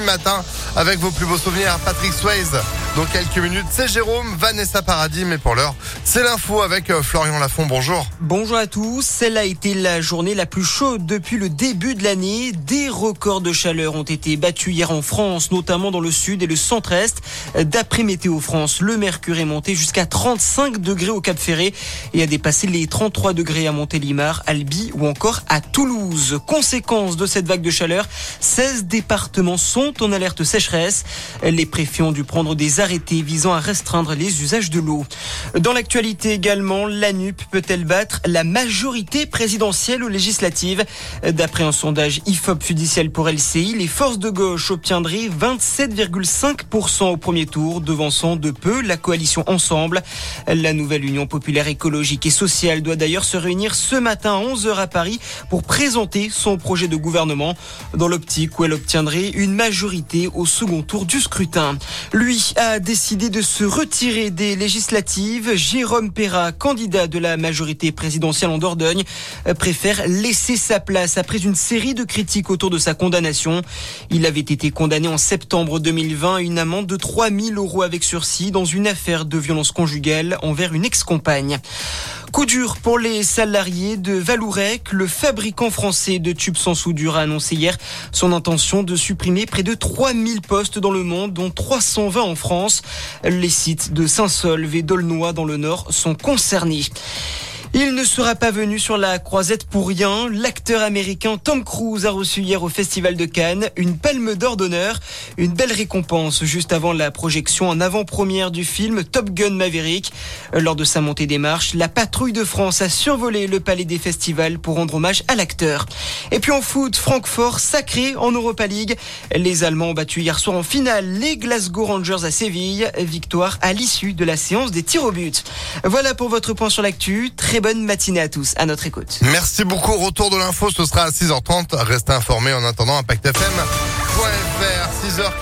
matin avec vos plus beaux souvenirs. Patrick Swayze dans quelques minutes. C'est Jérôme, Vanessa Paradis, mais pour l'heure, c'est l'info avec euh, Florian Lafont. Bonjour. Bonjour à tous. Celle a été la journée la plus chaude depuis le début de l'année. Des records de chaleur ont été battus hier en France, notamment dans le sud et le centre-est. D'après Météo France, le mercure est monté jusqu'à 35 degrés au Cap Ferré et a dépassé les 33 degrés à Montélimar, Albi ou encore à Toulouse. Conséquence de cette vague de chaleur, 16 départements sont en alerte sécheresse. Les préfets ont dû prendre des arrêtés visant à restreindre les usages de l'eau. Dans l'actualité également, la NUP peut-elle battre la majorité présidentielle ou législative D'après un sondage IFOP judiciel pour LCI, les forces de gauche obtiendraient 27,5% au premier tour, devançant de peu la coalition Ensemble. La nouvelle Union populaire écologique et sociale doit d'ailleurs se réunir ce matin à 11h à Paris pour présenter son projet de gouvernement dans l'optique où elle obtiendrait une majorité au second tour du scrutin. Lui a décidé de se retirer des législatives. Jérôme Perra, candidat de la majorité présidentielle en Dordogne, préfère laisser sa place après une série de critiques autour de sa condamnation. Il avait été condamné en septembre 2020 à une amende de 3000 euros avec sursis dans une affaire de violence conjugale envers une ex-compagne. Coup dur pour les salariés de Valourec. Le fabricant français de tubes sans soudure a annoncé hier son intention de supprimer près de 3000 postes dans le monde, dont 320 en France. Les sites de Saint-Solve et d'Aulnoy dans le Nord sont concernés. Il ne sera pas venu sur la croisette pour rien. L'acteur américain Tom Cruise a reçu hier au Festival de Cannes une palme d'or d'honneur, une belle récompense juste avant la projection en avant-première du film Top Gun Maverick. Lors de sa montée des marches, la patrouille de France a survolé le palais des festivals pour rendre hommage à l'acteur. Et puis en foot, Francfort sacré en Europa League. Les Allemands ont battu hier soir en finale les Glasgow Rangers à Séville. Victoire à l'issue de la séance des tirs au but. Voilà pour votre point sur l'actu. Très bonne matinée à tous, à notre écoute. Merci beaucoup. Retour de l'info, ce sera à 6h30. Restez informés en attendant ImpactFM.fr, 6h